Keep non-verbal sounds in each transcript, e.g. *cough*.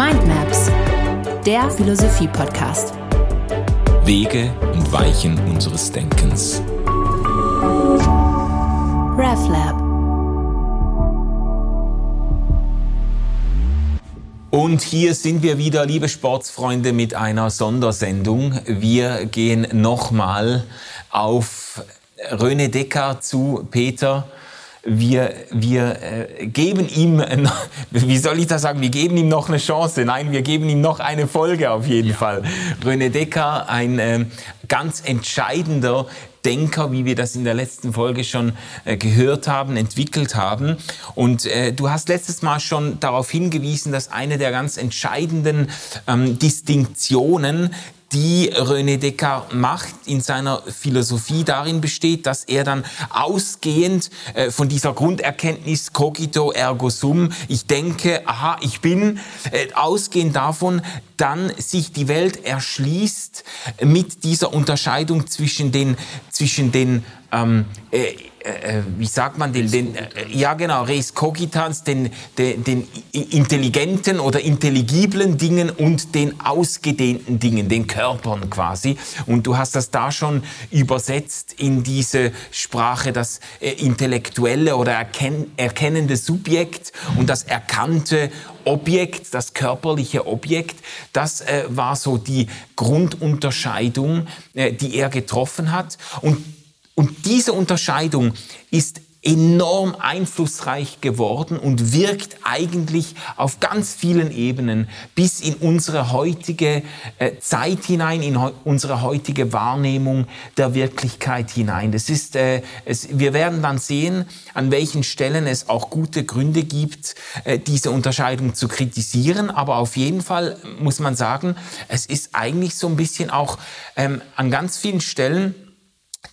Mindmaps, der Philosophie-Podcast. Wege und Weichen unseres Denkens. RevLab. Und hier sind wir wieder, liebe Sportsfreunde, mit einer Sondersendung. Wir gehen nochmal auf René Decker zu, Peter wir, wir äh, geben ihm, *laughs* wie soll ich das sagen, wir geben ihm noch eine Chance. Nein, wir geben ihm noch eine Folge auf jeden ja. Fall. René Decker, ein äh, ganz entscheidender Denker, wie wir das in der letzten Folge schon äh, gehört haben, entwickelt haben. Und äh, du hast letztes Mal schon darauf hingewiesen, dass eine der ganz entscheidenden ähm, Distinktionen die René Descartes macht in seiner Philosophie darin besteht, dass er dann ausgehend äh, von dieser Grunderkenntnis cogito ergo sum, ich denke, aha, ich bin, äh, ausgehend davon dann sich die Welt erschließt mit dieser Unterscheidung zwischen den, zwischen den ähm, äh, äh, wie sagt man den, den äh, ja genau, res cogitans, den, den, den intelligenten oder intelligiblen Dingen und den ausgedehnten Dingen, den Körpern quasi. Und du hast das da schon übersetzt in diese Sprache, das äh, intellektuelle oder erken, erkennende Subjekt und das erkannte Objekt, das körperliche Objekt, das äh, war so die Grundunterscheidung, äh, die er getroffen hat. Und und diese Unterscheidung ist enorm einflussreich geworden und wirkt eigentlich auf ganz vielen Ebenen bis in unsere heutige äh, Zeit hinein, in unsere heutige Wahrnehmung der Wirklichkeit hinein. Das ist, äh, es, wir werden dann sehen, an welchen Stellen es auch gute Gründe gibt, äh, diese Unterscheidung zu kritisieren. Aber auf jeden Fall muss man sagen, es ist eigentlich so ein bisschen auch ähm, an ganz vielen Stellen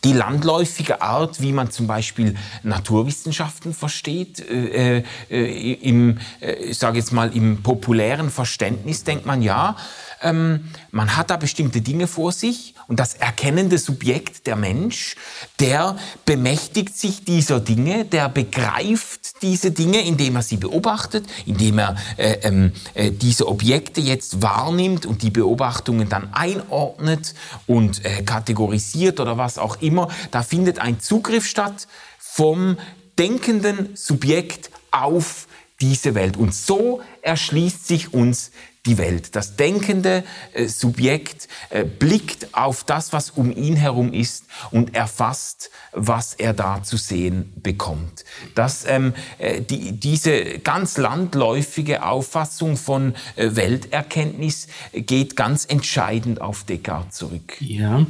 die landläufige Art, wie man zum Beispiel Naturwissenschaften versteht, äh, äh, im, äh, ich sage jetzt mal im populären Verständnis denkt man ja, ähm, man hat da bestimmte Dinge vor sich und das erkennende Subjekt, der Mensch, der bemächtigt sich dieser Dinge, der begreift diese Dinge, indem er sie beobachtet, indem er äh, ähm, äh, diese Objekte jetzt wahrnimmt und die Beobachtungen dann einordnet und äh, kategorisiert oder was auch immer. Da findet ein Zugriff statt vom denkenden Subjekt auf diese Welt. Und so erschließt sich uns die Welt. Das denkende äh, Subjekt äh, blickt auf das, was um ihn herum ist und erfasst, was er da zu sehen bekommt. Das, ähm, äh, die, diese ganz landläufige Auffassung von äh, Welterkenntnis geht ganz entscheidend auf Descartes zurück. Ja,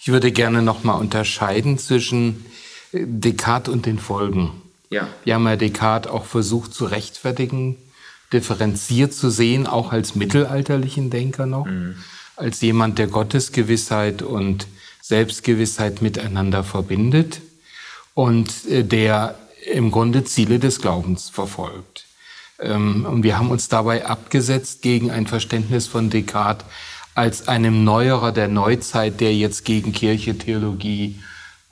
ich würde gerne nochmal unterscheiden zwischen äh, Descartes und den Folgen. Ja. Wir haben ja Descartes auch versucht zu rechtfertigen, differenziert zu sehen, auch als mittelalterlichen Denker noch, mhm. als jemand, der Gottesgewissheit und Selbstgewissheit miteinander verbindet und äh, der im Grunde Ziele des Glaubens verfolgt. Ähm, und wir haben uns dabei abgesetzt gegen ein Verständnis von Descartes als einem Neuerer der Neuzeit, der jetzt gegen Kirche, Theologie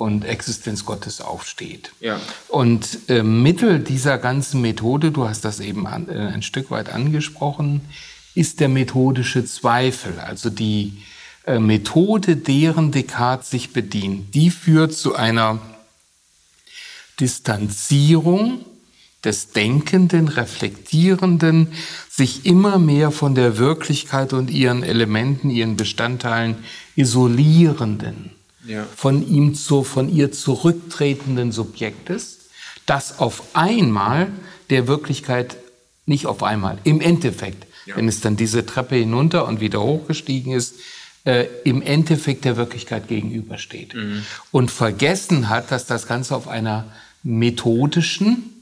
und Existenz Gottes aufsteht. Ja. Und äh, Mittel dieser ganzen Methode, du hast das eben an, äh, ein Stück weit angesprochen, ist der methodische Zweifel, also die äh, Methode, deren Descartes sich bedient. Die führt zu einer Distanzierung des Denkenden, Reflektierenden, sich immer mehr von der Wirklichkeit und ihren Elementen, ihren Bestandteilen isolierenden ja. von ihm zu, von ihr zurücktretenden Subjektes, das auf einmal der Wirklichkeit, nicht auf einmal, im Endeffekt, ja. wenn es dann diese Treppe hinunter und wieder hochgestiegen ist, äh, im Endeffekt der Wirklichkeit gegenübersteht. Mhm. Und vergessen hat, dass das Ganze auf einer methodischen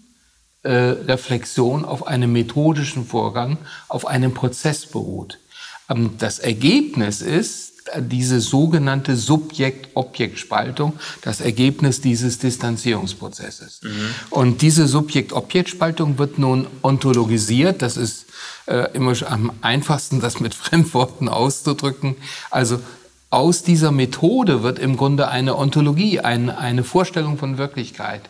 äh, Reflexion, auf einem methodischen Vorgang, auf einem Prozess beruht. Ähm, das Ergebnis ist, diese sogenannte Subjekt-Objekt-Spaltung das Ergebnis dieses Distanzierungsprozesses. Mhm. Und diese Subjekt-Objekt-Spaltung wird nun ontologisiert. Das ist äh, immer am einfachsten, das mit *laughs* Fremdworten auszudrücken. Also aus dieser Methode wird im Grunde eine Ontologie, ein, eine Vorstellung von Wirklichkeit.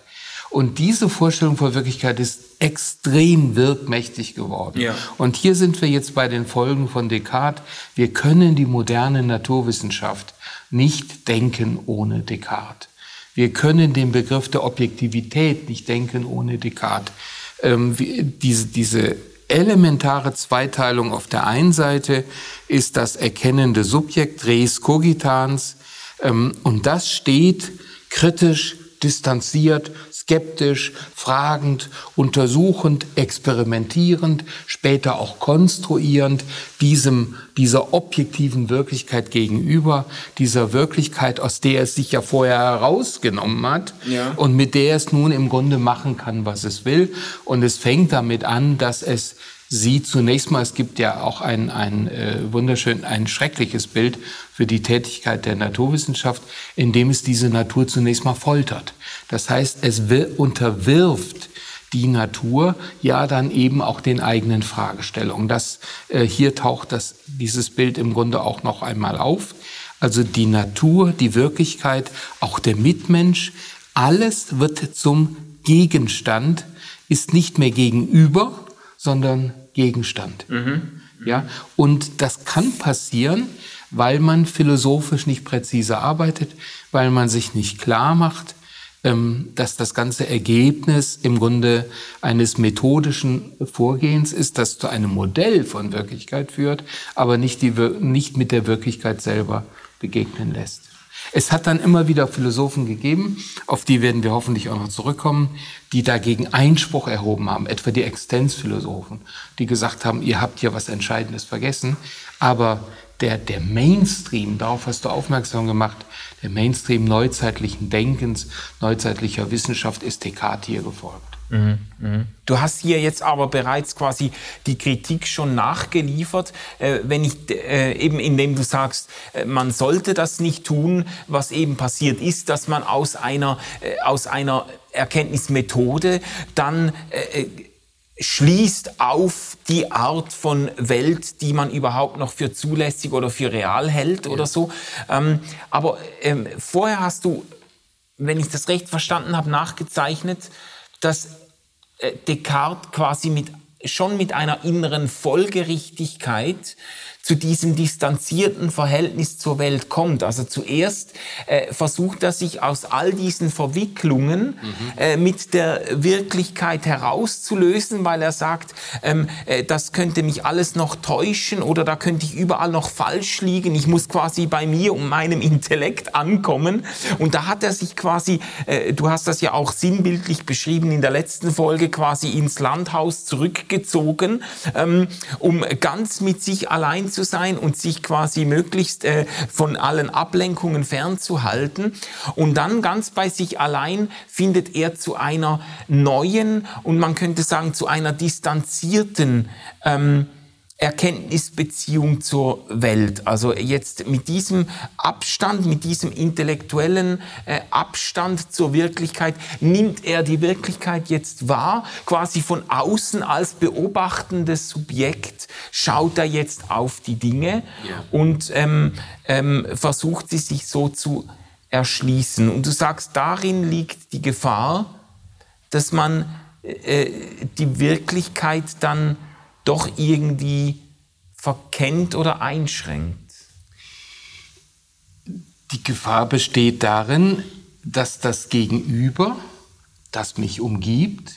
Und diese Vorstellung von Wirklichkeit ist extrem wirkmächtig geworden. Ja. Und hier sind wir jetzt bei den Folgen von Descartes. Wir können die moderne Naturwissenschaft nicht denken ohne Descartes. Wir können den Begriff der Objektivität nicht denken ohne Descartes. Ähm, diese, diese elementare Zweiteilung auf der einen Seite ist das erkennende Subjekt, res cogitans, ähm, und das steht kritisch, distanziert, skeptisch, fragend, untersuchend, experimentierend, später auch konstruierend diesem, dieser objektiven Wirklichkeit gegenüber, dieser Wirklichkeit, aus der es sich ja vorher herausgenommen hat ja. und mit der es nun im Grunde machen kann, was es will. Und es fängt damit an, dass es sie zunächst mal, es gibt ja auch ein, ein äh, wunderschön, ein schreckliches Bild für die Tätigkeit der Naturwissenschaft, in dem es diese Natur zunächst mal foltert. Das heißt, es unterwirft die Natur ja dann eben auch den eigenen Fragestellungen. Das, äh, hier taucht das, dieses Bild im Grunde auch noch einmal auf. Also die Natur, die Wirklichkeit, auch der Mitmensch, alles wird zum Gegenstand, ist nicht mehr gegenüber, sondern Gegenstand. Mhm. Ja, und das kann passieren, weil man philosophisch nicht präzise arbeitet, weil man sich nicht klar macht, ähm, dass das ganze Ergebnis im Grunde eines methodischen Vorgehens ist, das zu einem Modell von Wirklichkeit führt, aber nicht, die, nicht mit der Wirklichkeit selber begegnen lässt. Es hat dann immer wieder Philosophen gegeben, auf die werden wir hoffentlich auch noch zurückkommen, die dagegen Einspruch erhoben haben, etwa die Existenzphilosophen, die gesagt haben, ihr habt hier was Entscheidendes vergessen. Aber der, der Mainstream, darauf hast du aufmerksam gemacht, der Mainstream neuzeitlichen Denkens, neuzeitlicher Wissenschaft ist Descartes hier gefolgt. Mhm, mhm. Du hast hier jetzt aber bereits quasi die Kritik schon nachgeliefert, äh, wenn ich äh, eben indem du sagst, äh, man sollte das nicht tun, was eben passiert ist, dass man aus einer äh, aus einer Erkenntnismethode dann äh, äh, schließt auf die Art von Welt, die man überhaupt noch für zulässig oder für real hält ja. oder so. Ähm, aber ähm, vorher hast du, wenn ich das recht verstanden habe, nachgezeichnet, dass äh, Descartes quasi mit, schon mit einer inneren Folgerichtigkeit zu diesem distanzierten Verhältnis zur Welt kommt. Also zuerst äh, versucht er sich aus all diesen Verwicklungen mhm. äh, mit der Wirklichkeit herauszulösen, weil er sagt, ähm, äh, das könnte mich alles noch täuschen oder da könnte ich überall noch falsch liegen. Ich muss quasi bei mir und meinem Intellekt ankommen. Und da hat er sich quasi, äh, du hast das ja auch sinnbildlich beschrieben in der letzten Folge, quasi ins Landhaus zurückgezogen, ähm, um ganz mit sich allein zu zu sein und sich quasi möglichst äh, von allen Ablenkungen fernzuhalten. Und dann ganz bei sich allein findet er zu einer neuen und man könnte sagen zu einer distanzierten ähm, Erkenntnisbeziehung zur Welt. Also jetzt mit diesem Abstand, mit diesem intellektuellen äh, Abstand zur Wirklichkeit nimmt er die Wirklichkeit jetzt wahr, quasi von außen als beobachtendes Subjekt schaut er jetzt auf die Dinge ja. und ähm, ähm, versucht sie sich so zu erschließen. Und du sagst, darin liegt die Gefahr, dass man äh, die Wirklichkeit dann doch irgendwie verkennt oder einschränkt? Die Gefahr besteht darin, dass das Gegenüber, das mich umgibt,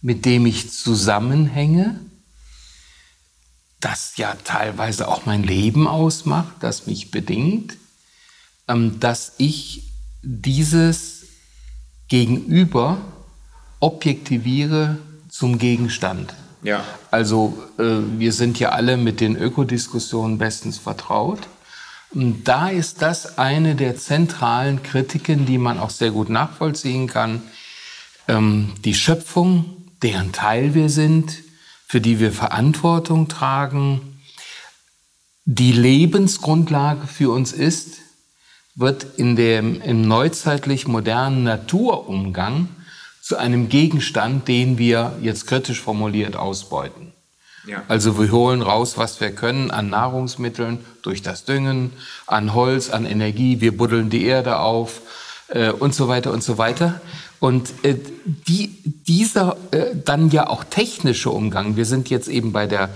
mit dem ich zusammenhänge, das ja teilweise auch mein Leben ausmacht, das mich bedingt, ähm, dass ich dieses Gegenüber objektiviere zum Gegenstand. Ja. Also äh, wir sind ja alle mit den Ökodiskussionen bestens vertraut. Und da ist das eine der zentralen Kritiken, die man auch sehr gut nachvollziehen kann. Ähm, die Schöpfung, deren Teil wir sind, für die wir Verantwortung tragen, die Lebensgrundlage für uns ist, wird in dem, im neuzeitlich modernen Naturumgang zu einem Gegenstand, den wir jetzt kritisch formuliert ausbeuten. Ja. Also wir holen raus, was wir können an Nahrungsmitteln durch das Düngen, an Holz, an Energie, wir buddeln die Erde auf äh, und so weiter und so weiter. Und äh, die, dieser äh, dann ja auch technische Umgang, wir sind jetzt eben bei der,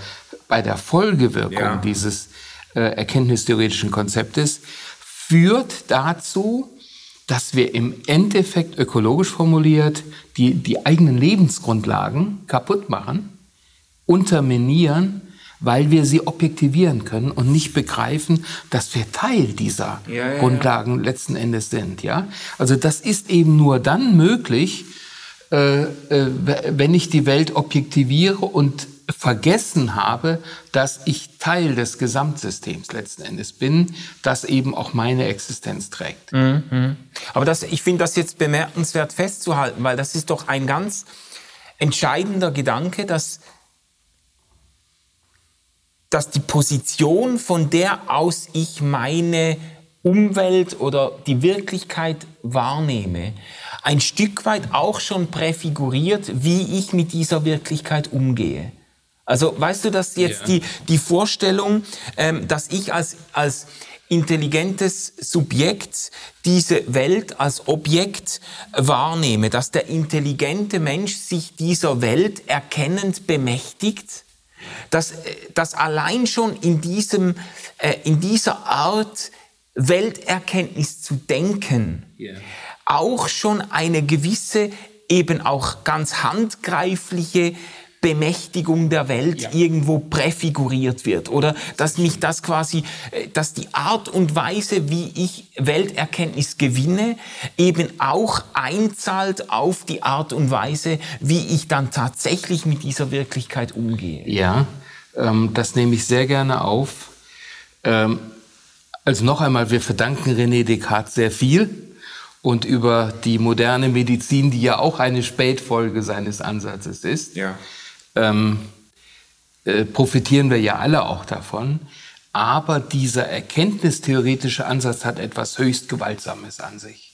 bei der Folgewirkung ja. dieses äh, erkenntnistheoretischen Konzeptes, führt dazu, dass wir im Endeffekt ökologisch formuliert die, die eigenen Lebensgrundlagen kaputt machen, unterminieren, weil wir sie objektivieren können und nicht begreifen, dass wir Teil dieser ja, ja, Grundlagen ja. letzten Endes sind. Ja? Also das ist eben nur dann möglich, äh, äh, wenn ich die Welt objektiviere und vergessen habe, dass ich Teil des Gesamtsystems letzten Endes bin, das eben auch meine Existenz trägt. Mhm. Aber das, ich finde das jetzt bemerkenswert festzuhalten, weil das ist doch ein ganz entscheidender Gedanke, dass, dass die Position, von der aus ich meine Umwelt oder die Wirklichkeit wahrnehme, ein Stück weit auch schon präfiguriert, wie ich mit dieser Wirklichkeit umgehe. Also weißt du, dass jetzt ja. die, die Vorstellung, ähm, dass ich als, als intelligentes Subjekt diese Welt als Objekt wahrnehme, dass der intelligente Mensch sich dieser Welt erkennend bemächtigt, dass, äh, dass allein schon in, diesem, äh, in dieser Art Welterkenntnis zu denken, yeah. auch schon eine gewisse, eben auch ganz handgreifliche Bemächtigung der Welt ja. irgendwo präfiguriert wird oder dass mich das quasi, äh, dass die Art und Weise, wie ich Welterkenntnis gewinne, eben auch einzahlt auf die Art und Weise, wie ich dann tatsächlich mit dieser Wirklichkeit umgehe. Ja, ähm, das nehme ich sehr gerne auf. Ähm, also noch einmal, wir verdanken René Descartes sehr viel und über die moderne Medizin, die ja auch eine Spätfolge seines Ansatzes ist. Ja ähm, äh, profitieren wir ja alle auch davon. Aber dieser erkenntnistheoretische Ansatz hat etwas höchst Gewaltsames an sich.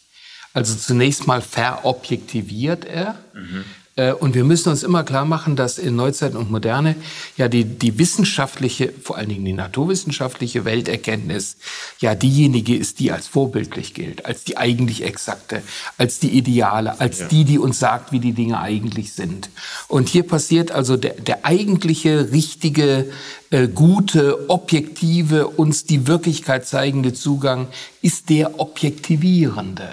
Also zunächst mal verobjektiviert er. Mhm. Äh, und wir müssen uns immer klar machen, dass in Neuzeit und Moderne ja die, die wissenschaftliche, vor allen Dingen die naturwissenschaftliche Welterkenntnis ja diejenige ist, die als vorbildlich gilt, als die eigentlich exakte, als die ideale, als ja. die, die uns sagt, wie die Dinge eigentlich sind. Und hier passiert also der, der eigentliche, richtige, äh, gute, objektive, uns die Wirklichkeit zeigende Zugang ist der objektivierende.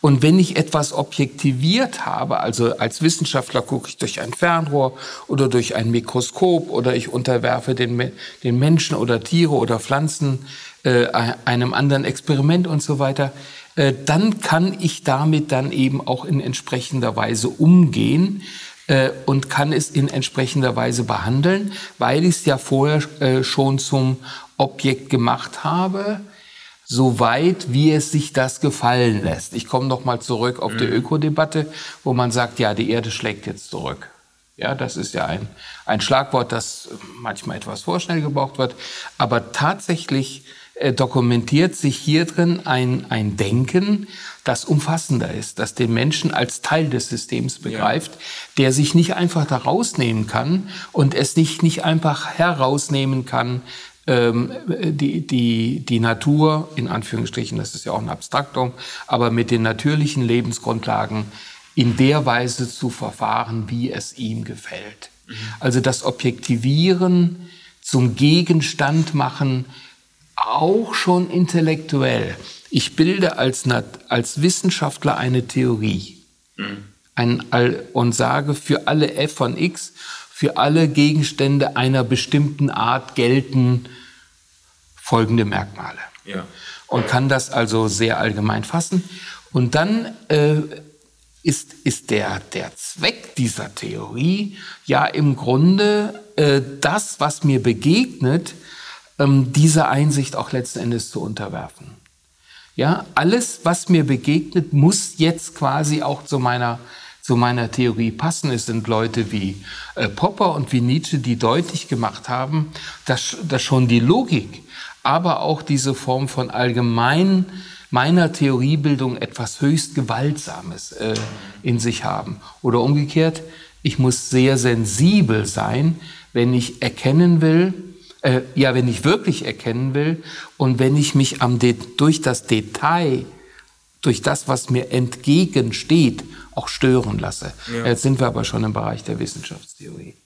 Und wenn ich etwas objektiviert habe, also als Wissenschaftler gucke ich durch ein Fernrohr oder durch ein Mikroskop oder ich unterwerfe den, den Menschen oder Tiere oder Pflanzen äh, einem anderen Experiment und so weiter, äh, dann kann ich damit dann eben auch in entsprechender Weise umgehen äh, und kann es in entsprechender Weise behandeln, weil ich es ja vorher äh, schon zum Objekt gemacht habe so weit, wie es sich das gefallen lässt. Ich komme noch mal zurück auf mhm. die Ökodebatte, wo man sagt, ja, die Erde schlägt jetzt zurück. Ja, das ist ja ein, ein Schlagwort, das manchmal etwas vorschnell gebraucht wird. Aber tatsächlich äh, dokumentiert sich hier drin ein, ein Denken, das umfassender ist, das den Menschen als Teil des Systems begreift, ja. der sich nicht einfach da rausnehmen kann und es nicht, nicht einfach herausnehmen kann, ähm, die, die, die Natur, in Anführungsstrichen, das ist ja auch ein Abstraktum, aber mit den natürlichen Lebensgrundlagen in der Weise zu verfahren, wie es ihm gefällt. Mhm. Also das Objektivieren zum Gegenstand machen, auch schon intellektuell. Ich bilde als, als Wissenschaftler eine Theorie mhm. ein, und sage, für alle f von x, für alle Gegenstände einer bestimmten Art gelten folgende Merkmale. Ja. Und kann das also sehr allgemein fassen. Und dann äh, ist, ist der, der Zweck dieser Theorie ja im Grunde äh, das, was mir begegnet, ähm, dieser Einsicht auch letzten Endes zu unterwerfen. Ja, alles, was mir begegnet, muss jetzt quasi auch zu meiner, zu meiner Theorie passen. Es sind Leute wie äh, Popper und wie Nietzsche, die deutlich gemacht haben, dass, dass schon die Logik aber auch diese Form von allgemein meiner Theoriebildung etwas höchst Gewaltsames äh, in sich haben. Oder umgekehrt, ich muss sehr sensibel sein, wenn ich erkennen will, äh, ja, wenn ich wirklich erkennen will und wenn ich mich am De durch das Detail, durch das, was mir entgegensteht, auch stören lasse. Ja. Jetzt sind wir aber schon im Bereich der Wissenschaftstheorie.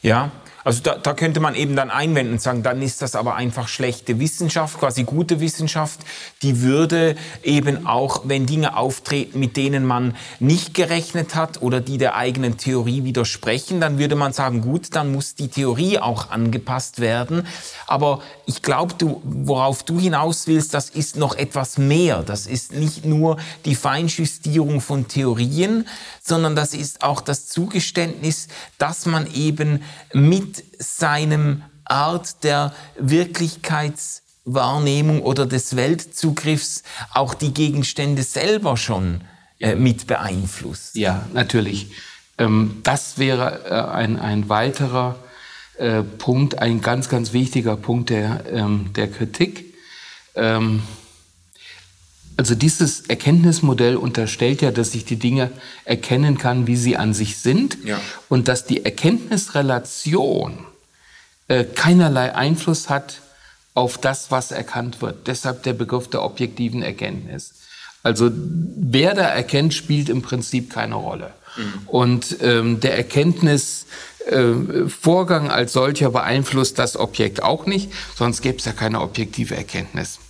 Ja, also da, da könnte man eben dann einwenden und sagen, dann ist das aber einfach schlechte Wissenschaft, quasi gute Wissenschaft, die würde eben auch, wenn Dinge auftreten, mit denen man nicht gerechnet hat oder die der eigenen Theorie widersprechen, dann würde man sagen, gut, dann muss die Theorie auch angepasst werden. Aber ich glaube, du, worauf du hinaus willst, das ist noch etwas mehr. Das ist nicht nur die Feinjustierung von Theorien, sondern das ist auch das Zugeständnis, dass man eben mit seinem Art der Wirklichkeitswahrnehmung oder des Weltzugriffs auch die Gegenstände selber schon äh, mit beeinflusst. Ja, natürlich. Ähm, das wäre äh, ein, ein weiterer äh, Punkt, ein ganz, ganz wichtiger Punkt der, ähm, der Kritik. Ähm, also dieses Erkenntnismodell unterstellt ja, dass ich die Dinge erkennen kann, wie sie an sich sind ja. und dass die Erkenntnisrelation äh, keinerlei Einfluss hat auf das, was erkannt wird. Deshalb der Begriff der objektiven Erkenntnis. Also wer da erkennt, spielt im Prinzip keine Rolle. Mhm. Und ähm, der Erkenntnisvorgang äh, als solcher beeinflusst das Objekt auch nicht, sonst gäbe es ja keine objektive Erkenntnis.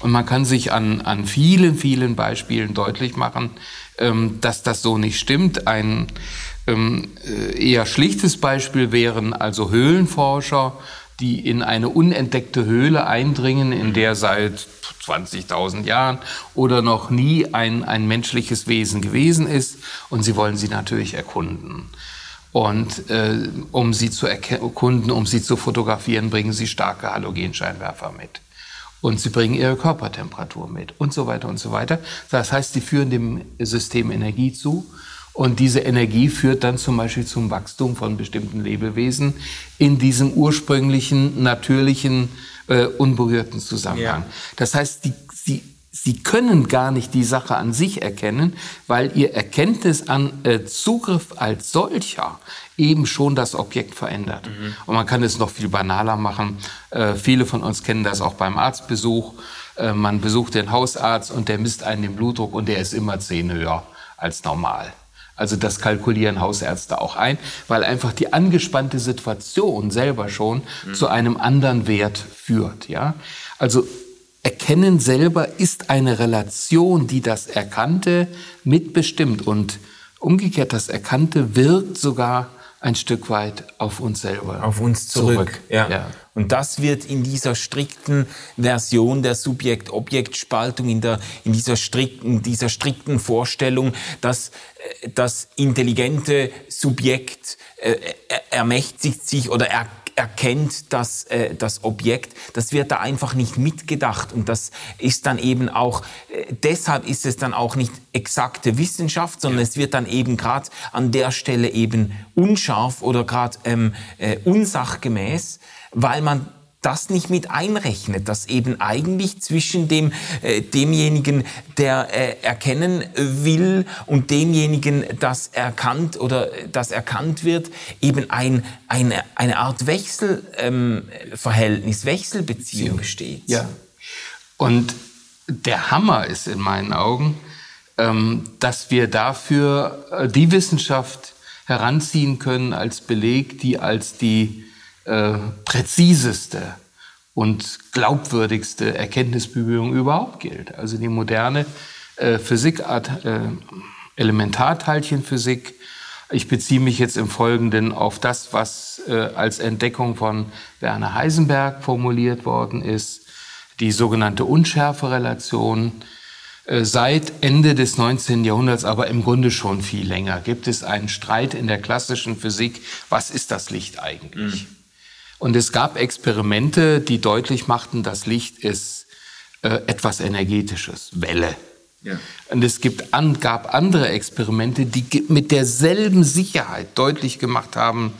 Und man kann sich an, an vielen, vielen Beispielen deutlich machen, ähm, dass das so nicht stimmt. Ein ähm, äh, eher schlichtes Beispiel wären also Höhlenforscher, die in eine unentdeckte Höhle eindringen, in der seit 20.000 Jahren oder noch nie ein, ein menschliches Wesen gewesen ist. Und sie wollen sie natürlich erkunden. Und äh, um sie zu erkunden, um sie zu fotografieren, bringen sie starke Halogenscheinwerfer mit und sie bringen ihre Körpertemperatur mit und so weiter und so weiter. Das heißt, sie führen dem System Energie zu und diese Energie führt dann zum Beispiel zum Wachstum von bestimmten Lebewesen in diesem ursprünglichen, natürlichen, äh, unberührten Zusammenhang. Ja. Das heißt, die, sie Sie können gar nicht die Sache an sich erkennen, weil Ihr Erkenntnis an äh, Zugriff als solcher eben schon das Objekt verändert. Mhm. Und man kann es noch viel banaler machen. Äh, viele von uns kennen das auch beim Arztbesuch. Äh, man besucht den Hausarzt und der misst einen den Blutdruck und der ist immer zehn höher als normal. Also das kalkulieren Hausärzte auch ein, weil einfach die angespannte Situation selber schon mhm. zu einem anderen Wert führt. Ja, also Erkennen selber ist eine Relation, die das Erkannte mitbestimmt und umgekehrt das Erkannte wirkt sogar ein Stück weit auf uns selber. Auf uns zurück. zurück. Ja. ja. Und das wird in dieser strikten Version der Subjekt-Objekt-Spaltung, in, der, in dieser strikten, dieser strikten Vorstellung, dass äh, das intelligente Subjekt äh, ermächtigt sich oder er erkennt das, äh, das Objekt, das wird da einfach nicht mitgedacht. Und das ist dann eben auch, äh, deshalb ist es dann auch nicht exakte Wissenschaft, sondern es wird dann eben gerade an der Stelle eben unscharf oder gerade ähm, äh, unsachgemäß, weil man das nicht mit einrechnet, dass eben eigentlich zwischen dem, äh, demjenigen, der äh, erkennen will und demjenigen, das erkannt oder das erkannt wird, eben ein, eine, eine Art Wechselverhältnis, ähm, Wechselbeziehung besteht. Ja. Und der Hammer ist in meinen Augen, ähm, dass wir dafür äh, die Wissenschaft heranziehen können als Beleg, die als die äh, präziseste und glaubwürdigste Erkenntnisbemühung überhaupt gilt. Also die moderne äh, Physik, äh, Elementarteilchenphysik. Ich beziehe mich jetzt im Folgenden auf das, was äh, als Entdeckung von Werner Heisenberg formuliert worden ist, die sogenannte Unschärferelation. Äh, seit Ende des 19. Jahrhunderts, aber im Grunde schon viel länger, gibt es einen Streit in der klassischen Physik, was ist das Licht eigentlich? Mhm. Und es gab Experimente, die deutlich machten, das Licht ist äh, etwas Energetisches, Welle. Ja. Und es gibt an, gab andere Experimente, die mit derselben Sicherheit deutlich gemacht haben,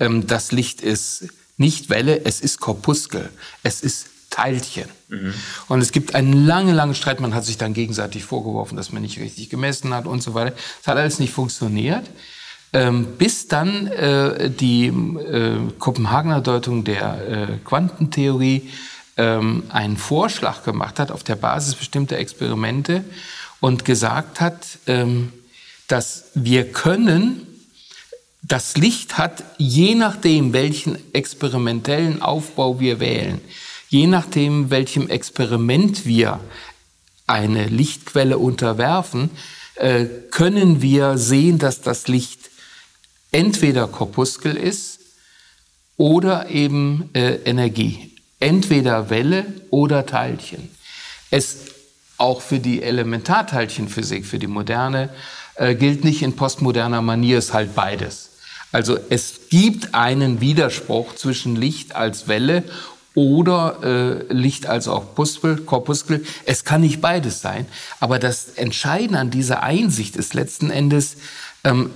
ähm, das Licht ist nicht Welle, es ist Korpuskel, es ist Teilchen. Mhm. Und es gibt einen langen, langen Streit. Man hat sich dann gegenseitig vorgeworfen, dass man nicht richtig gemessen hat und so weiter. Es hat alles nicht funktioniert. Ähm, bis dann äh, die äh, Kopenhagener Deutung der äh, Quantentheorie ähm, einen Vorschlag gemacht hat auf der Basis bestimmter Experimente und gesagt hat, ähm, dass wir können, das Licht hat, je nachdem, welchen experimentellen Aufbau wir wählen, je nachdem, welchem Experiment wir eine Lichtquelle unterwerfen, äh, können wir sehen, dass das Licht entweder Korpuskel ist oder eben äh, Energie. Entweder Welle oder Teilchen. Es auch für die Elementarteilchenphysik, für die moderne, äh, gilt nicht in postmoderner Manier, ist halt beides. Also es gibt einen Widerspruch zwischen Licht als Welle oder äh, Licht als auch Puskel, Korpuskel. Es kann nicht beides sein. Aber das Entscheidende an dieser Einsicht ist letzten Endes, ähm,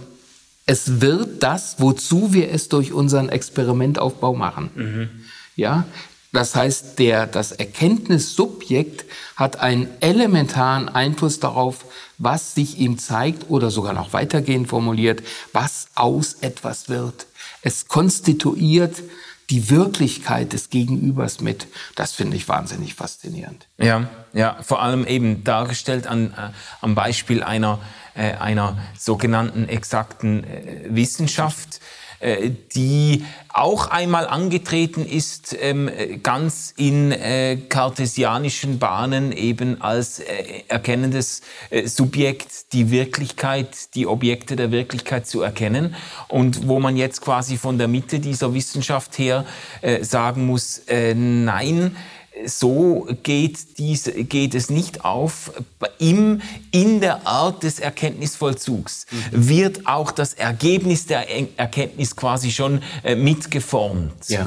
es wird das, wozu wir es durch unseren Experimentaufbau machen. Mhm. Ja, das heißt, der, das Erkenntnissubjekt hat einen elementaren Einfluss darauf, was sich ihm zeigt oder sogar noch weitergehend formuliert, was aus etwas wird. Es konstituiert die Wirklichkeit des Gegenübers mit. Das finde ich wahnsinnig faszinierend. Ja, ja, vor allem eben dargestellt an, äh, am Beispiel einer, äh, einer sogenannten exakten äh, Wissenschaft äh, die auch einmal angetreten ist, ähm, ganz in kartesianischen Bahnen eben als erkennendes Subjekt die Wirklichkeit, die Objekte der Wirklichkeit zu erkennen. Und wo man jetzt quasi von der Mitte dieser Wissenschaft her sagen muss, nein, so geht, dies, geht es nicht auf. Im, in der Art des Erkenntnisvollzugs mhm. wird auch das Ergebnis der Erkenntnis quasi schon äh, mitgeformt. Ja.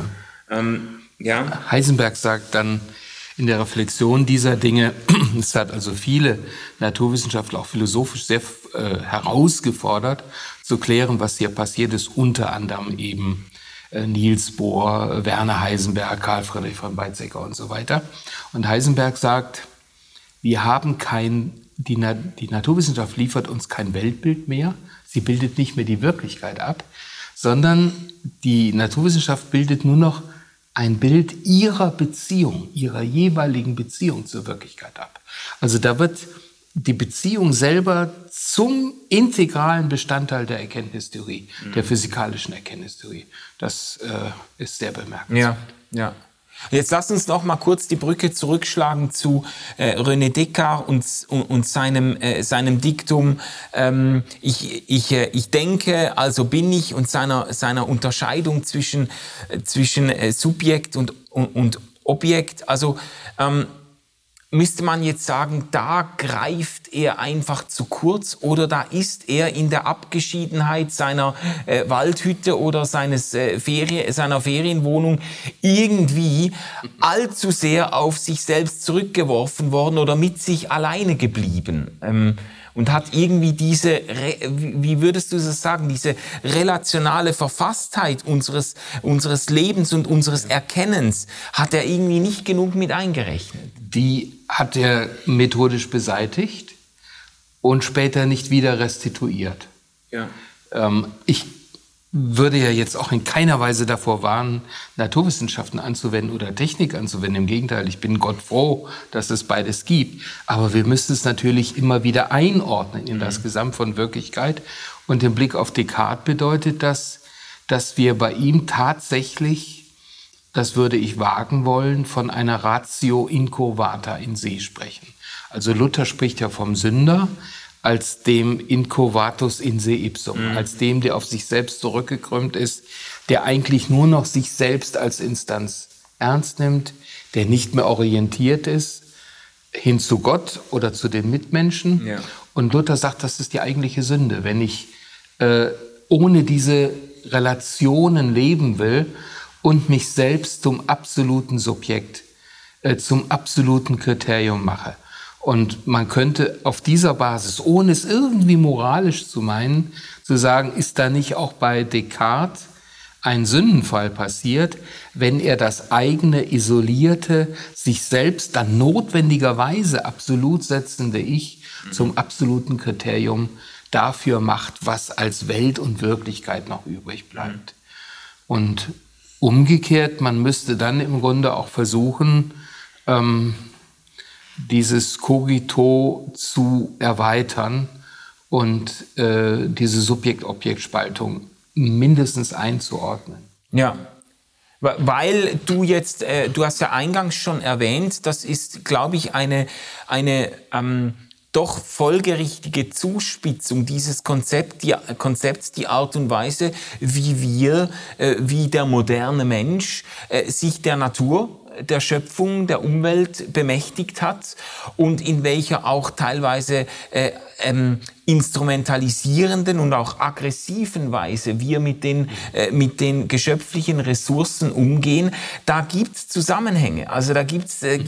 Ähm, ja. Heisenberg sagt dann in der Reflexion dieser Dinge, *clears throat* es hat also viele Naturwissenschaftler, auch philosophisch sehr äh, herausgefordert, zu klären, was hier passiert ist, unter anderem eben Niels Bohr, Werner Heisenberg, Karl Friedrich von Weizsäcker und so weiter. Und Heisenberg sagt, wir haben kein, die, Na die Naturwissenschaft liefert uns kein Weltbild mehr, sie bildet nicht mehr die Wirklichkeit ab, sondern die Naturwissenschaft bildet nur noch ein Bild ihrer Beziehung, ihrer jeweiligen Beziehung zur Wirklichkeit ab. Also da wird die Beziehung selber zum integralen Bestandteil der Erkenntnistheorie, mhm. der physikalischen Erkenntnistheorie. Das äh, ist sehr bemerkenswert. Ja, ja. Jetzt lass uns noch mal kurz die Brücke zurückschlagen zu äh, René Descartes und, und, und seinem, äh, seinem Diktum. Ähm, ich, ich, äh, ich denke, also bin ich und seiner, seiner Unterscheidung zwischen, äh, zwischen äh, Subjekt und, und, und Objekt. Also ähm, müsste man jetzt sagen, da greift er einfach zu kurz oder da ist er in der Abgeschiedenheit seiner äh, Waldhütte oder seines, äh, Ferien, seiner Ferienwohnung irgendwie allzu sehr auf sich selbst zurückgeworfen worden oder mit sich alleine geblieben. Ähm, und hat irgendwie diese, wie würdest du das sagen, diese relationale Verfasstheit unseres, unseres Lebens und unseres Erkennens, hat er irgendwie nicht genug mit eingerechnet. Die hat er methodisch beseitigt und später nicht wieder restituiert. Ja. Ähm, ich würde ja jetzt auch in keiner Weise davor warnen, Naturwissenschaften anzuwenden oder Technik anzuwenden. Im Gegenteil, ich bin Gott froh, dass es beides gibt. Aber wir müssen es natürlich immer wieder einordnen in das mhm. Gesamt von Wirklichkeit. Und im Blick auf Descartes bedeutet das, dass wir bei ihm tatsächlich, das würde ich wagen wollen, von einer Ratio incurvata in See sprechen. Also Luther spricht ja vom Sünder, als dem Incovatus in se ipsum, mhm. als dem, der auf sich selbst zurückgekrümmt ist, der eigentlich nur noch sich selbst als Instanz ernst nimmt, der nicht mehr orientiert ist hin zu Gott oder zu den Mitmenschen. Ja. Und Luther sagt, das ist die eigentliche Sünde, wenn ich äh, ohne diese Relationen leben will und mich selbst zum absoluten Subjekt, äh, zum absoluten Kriterium mache. Und man könnte auf dieser Basis, ohne es irgendwie moralisch zu meinen, zu sagen, ist da nicht auch bei Descartes ein Sündenfall passiert, wenn er das eigene isolierte, sich selbst dann notwendigerweise absolut setzende Ich zum absoluten Kriterium dafür macht, was als Welt und Wirklichkeit noch übrig bleibt. Und umgekehrt, man müsste dann im Grunde auch versuchen, ähm, dieses Cogito zu erweitern und äh, diese Subjekt-Objekt-Spaltung mindestens einzuordnen. Ja, weil du jetzt, äh, du hast ja eingangs schon erwähnt, das ist, glaube ich, eine, eine ähm, doch folgerichtige Zuspitzung dieses Konzept, die, Konzepts, die Art und Weise, wie wir, äh, wie der moderne Mensch äh, sich der Natur der Schöpfung, der Umwelt bemächtigt hat und in welcher auch teilweise äh, ähm, instrumentalisierenden und auch aggressiven Weise wir mit den, äh, mit den geschöpflichen Ressourcen umgehen, da gibt's Zusammenhänge. Also da gibt's äh,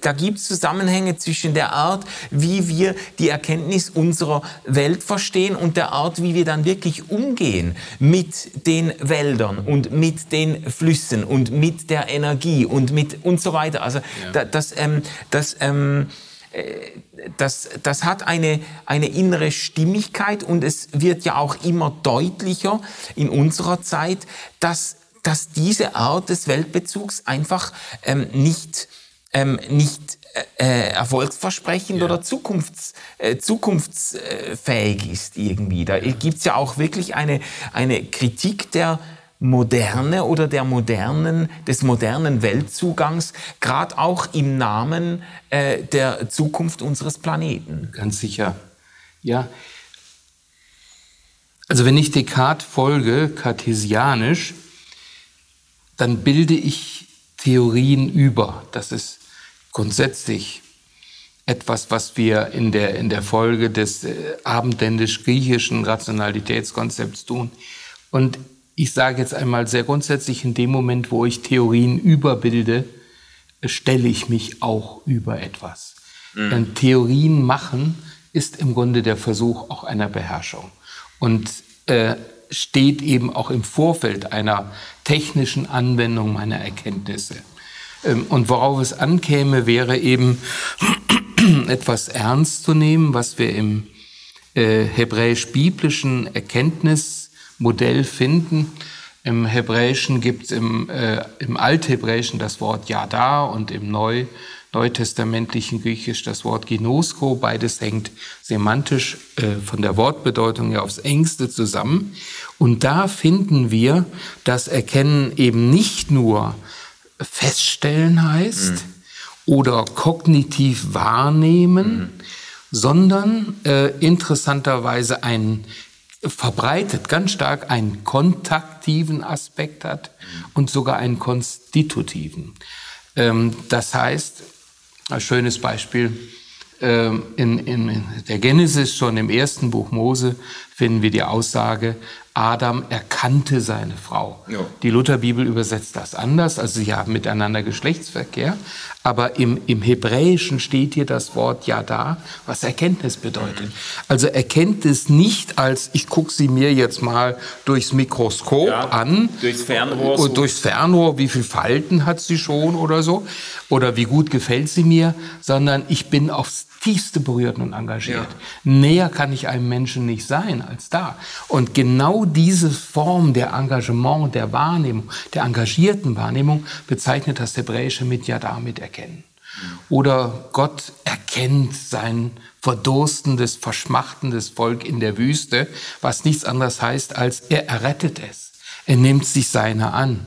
da gibt's Zusammenhänge zwischen der Art, wie wir die Erkenntnis unserer Welt verstehen und der Art, wie wir dann wirklich umgehen mit den Wäldern und mit den Flüssen und mit der Energie und mit und so weiter. Also ja. das, ähm, das ähm, äh, das, das hat eine, eine innere Stimmigkeit und es wird ja auch immer deutlicher in unserer Zeit, dass, dass diese Art des Weltbezugs einfach ähm, nicht, ähm, nicht äh, äh erfolgsversprechend ja. oder zukunfts, äh, zukunftsfähig ist irgendwie. Da gibt's ja auch wirklich eine, eine Kritik der, Moderne oder der modernen, des modernen Weltzugangs, gerade auch im Namen äh, der Zukunft unseres Planeten. Ganz sicher. Ja. Also wenn ich Descartes folge, kartesianisch, dann bilde ich Theorien über. Das ist grundsätzlich etwas, was wir in der, in der Folge des äh, abendländisch-griechischen Rationalitätskonzepts tun. Und ich sage jetzt einmal sehr grundsätzlich, in dem Moment, wo ich Theorien überbilde, stelle ich mich auch über etwas. Mhm. Denn Theorien machen ist im Grunde der Versuch auch einer Beherrschung und äh, steht eben auch im Vorfeld einer technischen Anwendung meiner Erkenntnisse. Ähm, und worauf es ankäme, wäre eben *clears throat* etwas ernst zu nehmen, was wir im äh, hebräisch-biblischen Erkenntnis Modell finden. Im Hebräischen gibt es im, äh, im Althebräischen das Wort Yada und im Neu, neutestamentlichen Griechisch das Wort Ginosko. Beides hängt semantisch äh, von der Wortbedeutung her aufs engste zusammen. Und da finden wir, dass Erkennen eben nicht nur feststellen heißt mhm. oder kognitiv wahrnehmen, mhm. sondern äh, interessanterweise einen verbreitet ganz stark einen kontaktiven Aspekt hat und sogar einen konstitutiven. Ähm, das heißt, ein schönes Beispiel, ähm, in, in der Genesis, schon im ersten Buch Mose, finden wir die Aussage, Adam erkannte seine Frau. Ja. Die Lutherbibel übersetzt das anders, also sie haben miteinander Geschlechtsverkehr, aber im, im Hebräischen steht hier das Wort ja da, was Erkenntnis bedeutet. Also Erkenntnis nicht als, ich gucke sie mir jetzt mal durchs Mikroskop ja, an, durchs Fernrohr, so. durchs Fernrohr, wie viel Falten hat sie schon oder so, oder wie gut gefällt sie mir, sondern ich bin aufs tiefste berührt und engagiert. Ja. Näher kann ich einem Menschen nicht sein als da. Und genau diese Form der Engagement, der Wahrnehmung, der engagierten Wahrnehmung bezeichnet das Hebräische mit Yada, mit Erkennen. Oder Gott erkennt sein verdurstendes, verschmachtendes Volk in der Wüste, was nichts anderes heißt, als er errettet es. Er nimmt sich seiner an.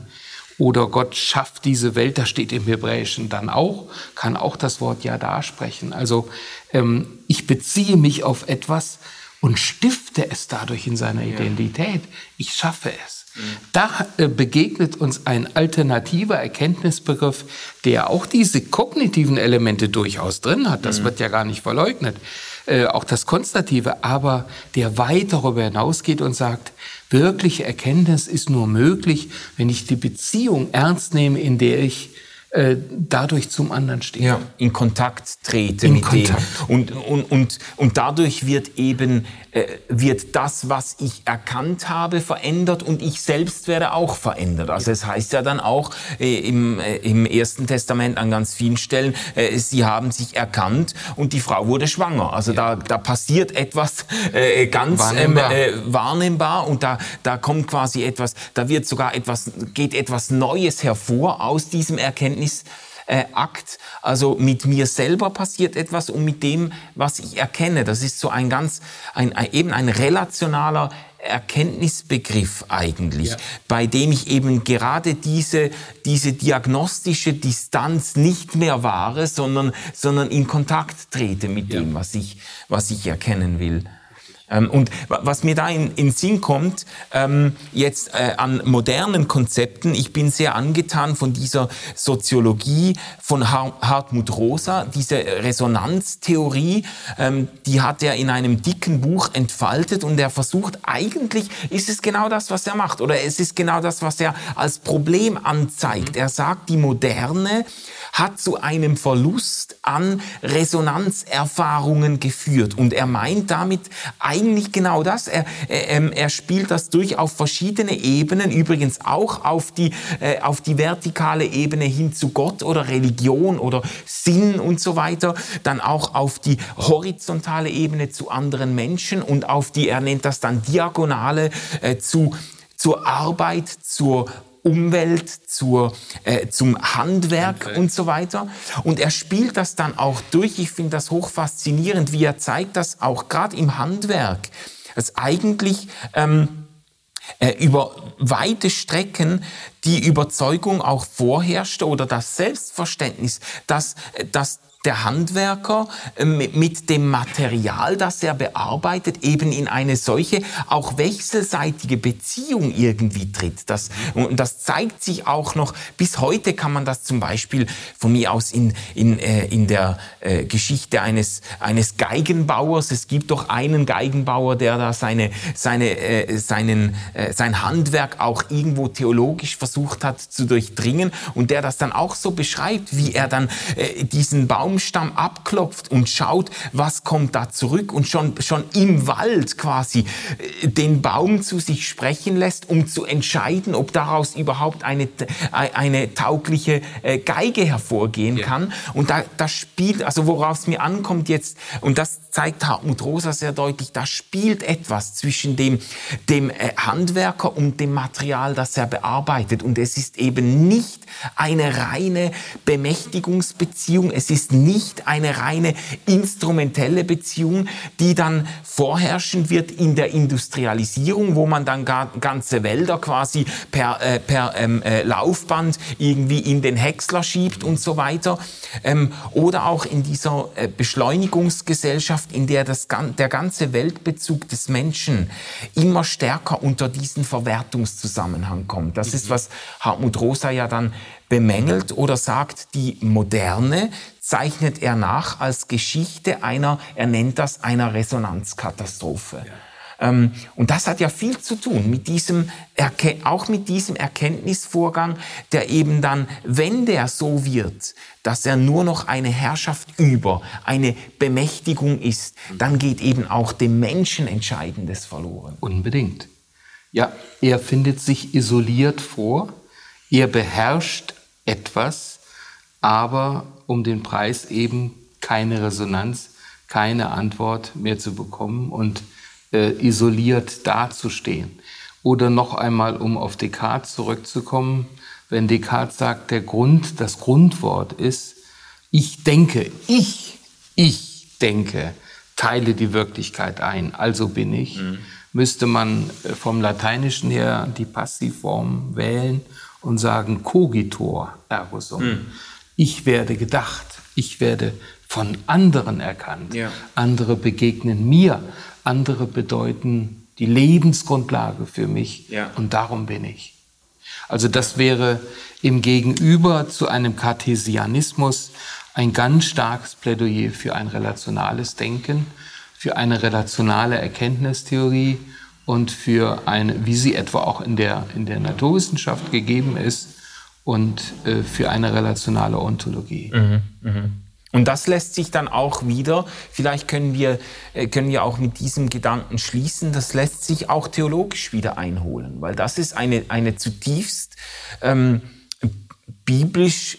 Oder Gott schafft diese Welt, das steht im Hebräischen dann auch, kann auch das Wort Ja da sprechen. Also ähm, ich beziehe mich auf etwas und stifte es dadurch in seiner Identität. Ich schaffe es. Da äh, begegnet uns ein alternativer Erkenntnisbegriff, der auch diese kognitiven Elemente durchaus drin hat. Das wird ja gar nicht verleugnet. Äh, auch das Konstative, aber der weit darüber hinausgeht und sagt, Wirkliche Erkenntnis ist nur möglich, wenn ich die Beziehung ernst nehme, in der ich äh, dadurch zum anderen stehe. Ja, in Kontakt trete in mit Kontakt. dem. Und, und, und, und dadurch wird eben äh, wird das, was ich erkannt habe, verändert und ich selbst werde auch verändert. Also es heißt ja dann auch äh, im, äh, im Ersten Testament an ganz vielen Stellen, äh, sie haben sich erkannt und die Frau wurde schwanger. Also ja. da, da passiert etwas äh, ganz wahrnehmbar. Ähm, äh, wahrnehmbar und da, da kommt quasi etwas, da wird sogar etwas, geht etwas Neues hervor aus diesem Erkenntnis äh, Akt. Also mit mir selber passiert etwas und mit dem, was ich erkenne. Das ist so ein ganz, ein, ein eben ein relationaler Erkenntnisbegriff eigentlich, ja. bei dem ich eben gerade diese, diese diagnostische Distanz nicht mehr wahre, sondern, sondern in Kontakt trete mit ja. dem, was ich, was ich erkennen will. Ähm, und was mir da in, in Sinn kommt, ähm, jetzt äh, an modernen Konzepten, ich bin sehr angetan von dieser Soziologie von Hartmut Rosa, diese Resonanztheorie, ähm, die hat er in einem dicken Buch entfaltet und er versucht, eigentlich ist es genau das, was er macht, oder es ist genau das, was er als Problem anzeigt. Mhm. Er sagt, die Moderne hat zu einem Verlust an Resonanzerfahrungen geführt. Und er meint damit eigentlich genau das. Er, er, ähm, er spielt das durch auf verschiedene Ebenen, übrigens auch auf die, äh, auf die vertikale Ebene hin zu Gott oder Religion oder Sinn und so weiter, dann auch auf die horizontale Ebene zu anderen Menschen und auf die, er nennt das dann diagonale, äh, zu zur Arbeit, zur Umwelt, zur, äh, zum Handwerk okay. und so weiter. Und er spielt das dann auch durch. Ich finde das hochfaszinierend, wie er zeigt, dass auch gerade im Handwerk es eigentlich ähm, äh, über weite Strecken die Überzeugung auch vorherrschte oder das Selbstverständnis, dass, äh, dass der Handwerker äh, mit dem Material, das er bearbeitet, eben in eine solche auch wechselseitige Beziehung irgendwie tritt. Das, und das zeigt sich auch noch, bis heute kann man das zum Beispiel von mir aus in, in, äh, in der äh, Geschichte eines, eines Geigenbauers, es gibt doch einen Geigenbauer, der da seine, seine, seinen, sein Handwerk auch irgendwo theologisch versucht hat zu durchdringen und der das dann auch so beschreibt, wie er dann diesen Baum Baumstamm abklopft und schaut, was kommt da zurück und schon, schon im Wald quasi äh, den Baum zu sich sprechen lässt, um zu entscheiden, ob daraus überhaupt eine, eine taugliche äh, Geige hervorgehen ja. kann. Und da, das spielt, also worauf es mir ankommt jetzt, und das zeigt Hartmut Rosa sehr deutlich, da spielt etwas zwischen dem, dem äh, Handwerker und dem Material, das er bearbeitet. Und es ist eben nicht eine reine Bemächtigungsbeziehung, es ist nicht eine reine instrumentelle Beziehung, die dann vorherrschen wird in der Industrialisierung, wo man dann ganze Wälder quasi per, äh, per ähm, äh, Laufband irgendwie in den Häcksler schiebt und so weiter. Ähm, oder auch in dieser äh, Beschleunigungsgesellschaft, in der das, der ganze Weltbezug des Menschen immer stärker unter diesen Verwertungszusammenhang kommt. Das ist, was Hartmut Rosa ja dann bemängelt oder sagt, die Moderne zeichnet er nach als Geschichte einer, er nennt das einer Resonanzkatastrophe. Ja. Ähm, und das hat ja viel zu tun mit diesem, auch mit diesem Erkenntnisvorgang, der eben dann, wenn der so wird, dass er nur noch eine Herrschaft über, eine Bemächtigung ist, dann geht eben auch dem Menschen Entscheidendes verloren. Unbedingt. Ja, er findet sich isoliert vor, er beherrscht etwas, aber um den Preis eben keine Resonanz, keine Antwort mehr zu bekommen und äh, isoliert dazustehen. Oder noch einmal, um auf Descartes zurückzukommen, wenn Descartes sagt, der Grund, das Grundwort ist, ich denke, ich, ich denke, teile die Wirklichkeit ein, also bin ich, mhm. müsste man äh, vom Lateinischen her die Passivform wählen und sagen cogitor ergo sum. Mhm. Ich werde gedacht, ich werde von anderen erkannt. Ja. Andere begegnen mir, andere bedeuten die Lebensgrundlage für mich ja. und darum bin ich. Also das wäre im Gegenüber zu einem Kartesianismus ein ganz starkes Plädoyer für ein relationales Denken, für eine relationale Erkenntnistheorie und für eine, wie sie etwa auch in der, in der Naturwissenschaft gegeben ist, und äh, für eine relationale Ontologie. Mhm, mh. Und das lässt sich dann auch wieder, vielleicht können wir, äh, können wir auch mit diesem Gedanken schließen, das lässt sich auch theologisch wieder einholen, weil das ist eine, eine zutiefst ähm, biblisch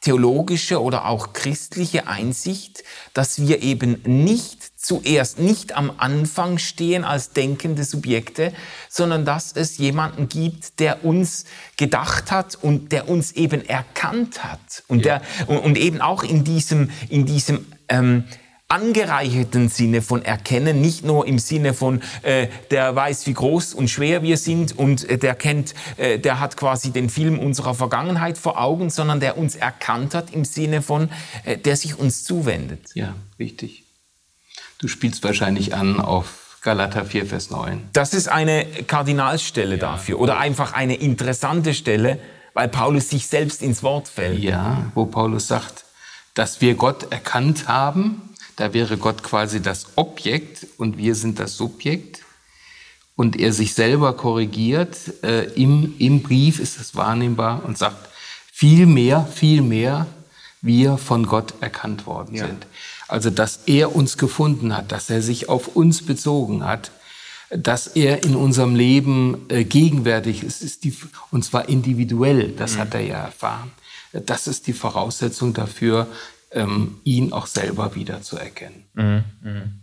theologische oder auch christliche Einsicht, dass wir eben nicht zuerst nicht am Anfang stehen als denkende Subjekte, sondern dass es jemanden gibt, der uns gedacht hat und der uns eben erkannt hat und, ja. der, und, und, eben auch in diesem, in diesem ähm, angereicherten Sinne von Erkennen, nicht nur im Sinne von, äh, der weiß, wie groß und schwer wir sind und äh, der kennt, äh, der hat quasi den Film unserer Vergangenheit vor Augen, sondern der uns erkannt hat im Sinne von, äh, der sich uns zuwendet. Ja, wichtig. Du spielst wahrscheinlich an auf Galater 4, Vers 9. Das ist eine Kardinalstelle ja. dafür oder einfach eine interessante Stelle, weil Paulus sich selbst ins Wort fällt. Ja, wo Paulus sagt, dass wir Gott erkannt haben da wäre Gott quasi das Objekt und wir sind das Subjekt. Und er sich selber korrigiert. Äh, im, Im Brief ist es wahrnehmbar und sagt, viel mehr, viel mehr wir von Gott erkannt worden ja. sind. Also, dass er uns gefunden hat, dass er sich auf uns bezogen hat, dass er in unserem Leben äh, gegenwärtig ist, ist die, und zwar individuell, das mhm. hat er ja erfahren. Das ist die Voraussetzung dafür, ähm, ihn auch selber wieder zu erkennen. Mhm, mhm.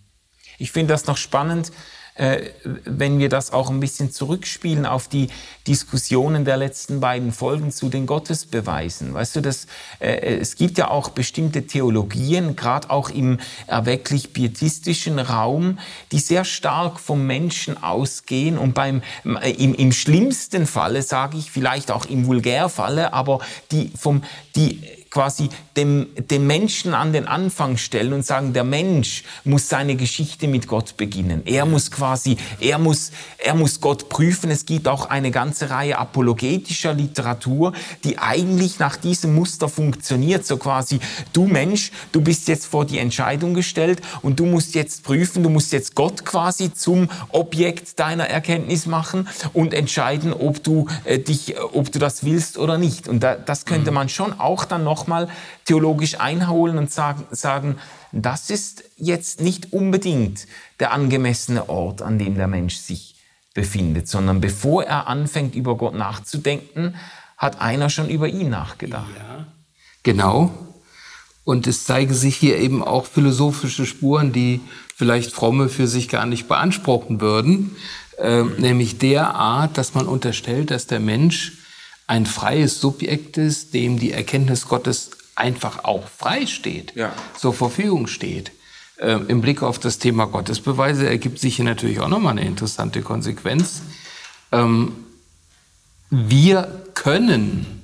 Ich finde das noch spannend, äh, wenn wir das auch ein bisschen zurückspielen auf die Diskussionen der letzten beiden Folgen zu den Gottesbeweisen. Weißt du, das, äh, es gibt ja auch bestimmte Theologien, gerade auch im erwecklich pietistischen Raum, die sehr stark vom Menschen ausgehen und beim, äh, im, im schlimmsten Falle, sage ich, vielleicht auch im Vulgärfalle, aber die vom, die quasi dem, dem Menschen an den Anfang stellen und sagen, der Mensch muss seine Geschichte mit Gott beginnen. Er muss quasi, er muss, er muss Gott prüfen. Es gibt auch eine ganze Reihe apologetischer Literatur, die eigentlich nach diesem Muster funktioniert. So quasi, du Mensch, du bist jetzt vor die Entscheidung gestellt und du musst jetzt prüfen, du musst jetzt Gott quasi zum Objekt deiner Erkenntnis machen und entscheiden, ob du äh, dich, ob du das willst oder nicht. Und da, das könnte mhm. man schon auch dann nochmal theologisch einholen und sagen, sagen, das ist jetzt nicht unbedingt der angemessene Ort, an dem der Mensch sich befindet, sondern bevor er anfängt, über Gott nachzudenken, hat einer schon über ihn nachgedacht. Ja, genau. Und es zeigen sich hier eben auch philosophische Spuren, die vielleicht Fromme für sich gar nicht beanspruchen würden, äh, nämlich der Art, dass man unterstellt, dass der Mensch ein freies Subjekt ist, dem die Erkenntnis Gottes einfach auch frei steht, ja. zur Verfügung steht. Ähm, Im Blick auf das Thema Gottesbeweise ergibt sich hier natürlich auch nochmal eine interessante Konsequenz. Ähm, wir können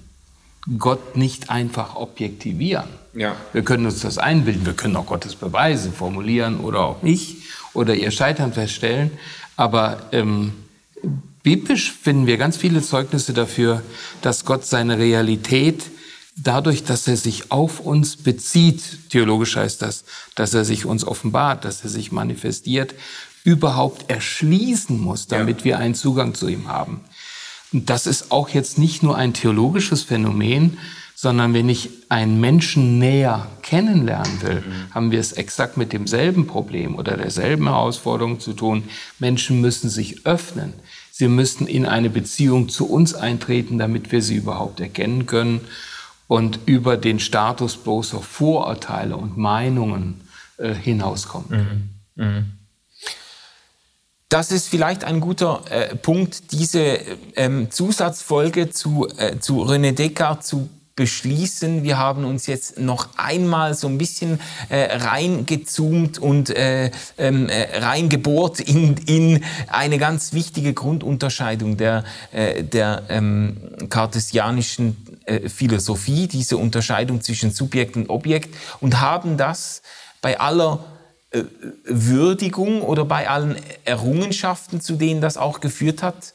Gott nicht einfach objektivieren. Ja. Wir können uns das einbilden, wir können auch Gottes Beweise formulieren oder auch nicht oder ihr Scheitern feststellen. Aber ähm, biblisch finden wir ganz viele Zeugnisse dafür, dass Gott seine Realität dadurch, dass er sich auf uns bezieht, theologisch heißt das, dass er sich uns offenbart, dass er sich manifestiert, überhaupt erschließen muss, damit ja. wir einen Zugang zu ihm haben. Und das ist auch jetzt nicht nur ein theologisches Phänomen, sondern wenn ich einen Menschen näher kennenlernen will, mhm. haben wir es exakt mit demselben Problem oder derselben Herausforderung zu tun. Menschen müssen sich öffnen. Sie müssen in eine Beziehung zu uns eintreten, damit wir sie überhaupt erkennen können und über den Status bloßer Vorurteile und Meinungen äh, hinauskommt. Mhm. Mhm. Das ist vielleicht ein guter äh, Punkt, diese ähm, Zusatzfolge zu, äh, zu René Descartes zu beschließen. Wir haben uns jetzt noch einmal so ein bisschen äh, reingezoomt und äh, ähm, äh, reingebohrt in, in eine ganz wichtige Grundunterscheidung der, äh, der ähm, kartesianischen äh, Philosophie, diese Unterscheidung zwischen Subjekt und Objekt und haben das bei aller äh, Würdigung oder bei allen Errungenschaften, zu denen das auch geführt hat,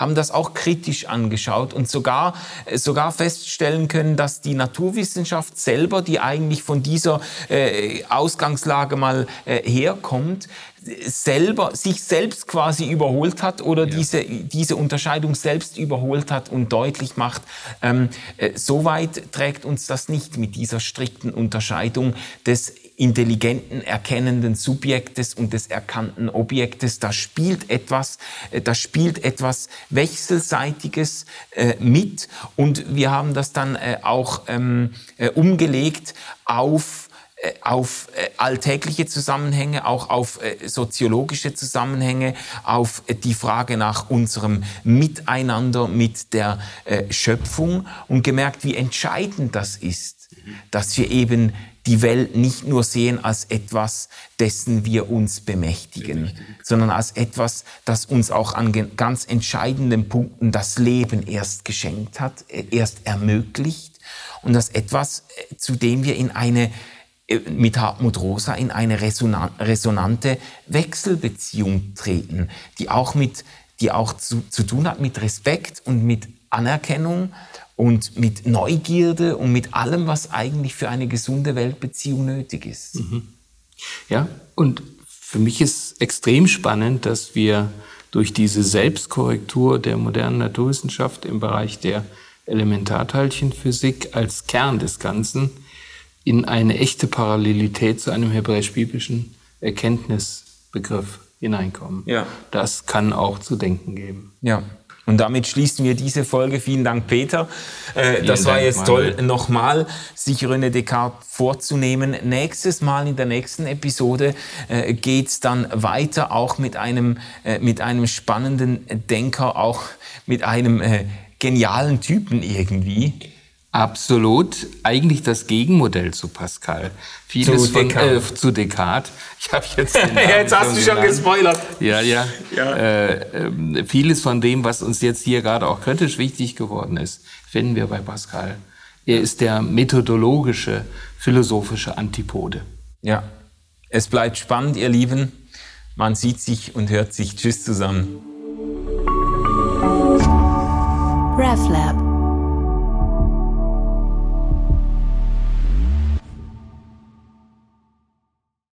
haben das auch kritisch angeschaut und sogar, äh, sogar feststellen können, dass die Naturwissenschaft selber, die eigentlich von dieser äh, Ausgangslage mal äh, herkommt, selber, sich selbst quasi überholt hat oder ja. diese, diese Unterscheidung selbst überholt hat und deutlich macht, ähm, äh, so weit trägt uns das nicht mit dieser strikten Unterscheidung des intelligenten, erkennenden Subjektes und des erkannten Objektes. Da spielt etwas, äh, da spielt etwas Wechselseitiges äh, mit und wir haben das dann äh, auch ähm, äh, umgelegt auf auf alltägliche Zusammenhänge, auch auf soziologische Zusammenhänge, auf die Frage nach unserem Miteinander mit der Schöpfung und gemerkt, wie entscheidend das ist, dass wir eben die Welt nicht nur sehen als etwas, dessen wir uns bemächtigen, sondern als etwas, das uns auch an ganz entscheidenden Punkten das Leben erst geschenkt hat, erst ermöglicht. Und das etwas, zu dem wir in eine äh, mit Hartmut Rosa in eine resonante Wechselbeziehung treten, die auch mit, die auch zu, zu tun hat mit Respekt und mit Anerkennung und mit Neugierde und mit allem, was eigentlich für eine gesunde Weltbeziehung nötig ist. Mhm. Ja, und für mich ist extrem spannend, dass wir durch diese Selbstkorrektur der modernen Naturwissenschaft im Bereich der Elementarteilchenphysik als Kern des Ganzen in eine echte Parallelität zu einem hebräisch-biblischen Erkenntnisbegriff hineinkommen. Ja. Das kann auch zu denken geben. Ja. Und damit schließen wir diese Folge. Vielen Dank, Peter. Äh, das war Dank, jetzt toll, nochmal sich René Descartes vorzunehmen. Nächstes Mal in der nächsten Episode äh, geht's dann weiter, auch mit einem, äh, mit einem spannenden Denker, auch mit einem äh, genialen Typen irgendwie. Absolut, eigentlich das Gegenmodell zu Pascal. Vieles zu Descartes. Von, äh, zu Descartes. Ich habe jetzt. *laughs* jetzt hast du schon genannt. gespoilert. Ja, ja. ja. Äh, äh, vieles von dem, was uns jetzt hier gerade auch kritisch wichtig geworden ist, finden wir bei Pascal. Er ist der methodologische, philosophische Antipode. Ja. Es bleibt spannend, ihr Lieben. Man sieht sich und hört sich. Tschüss zusammen. RefLab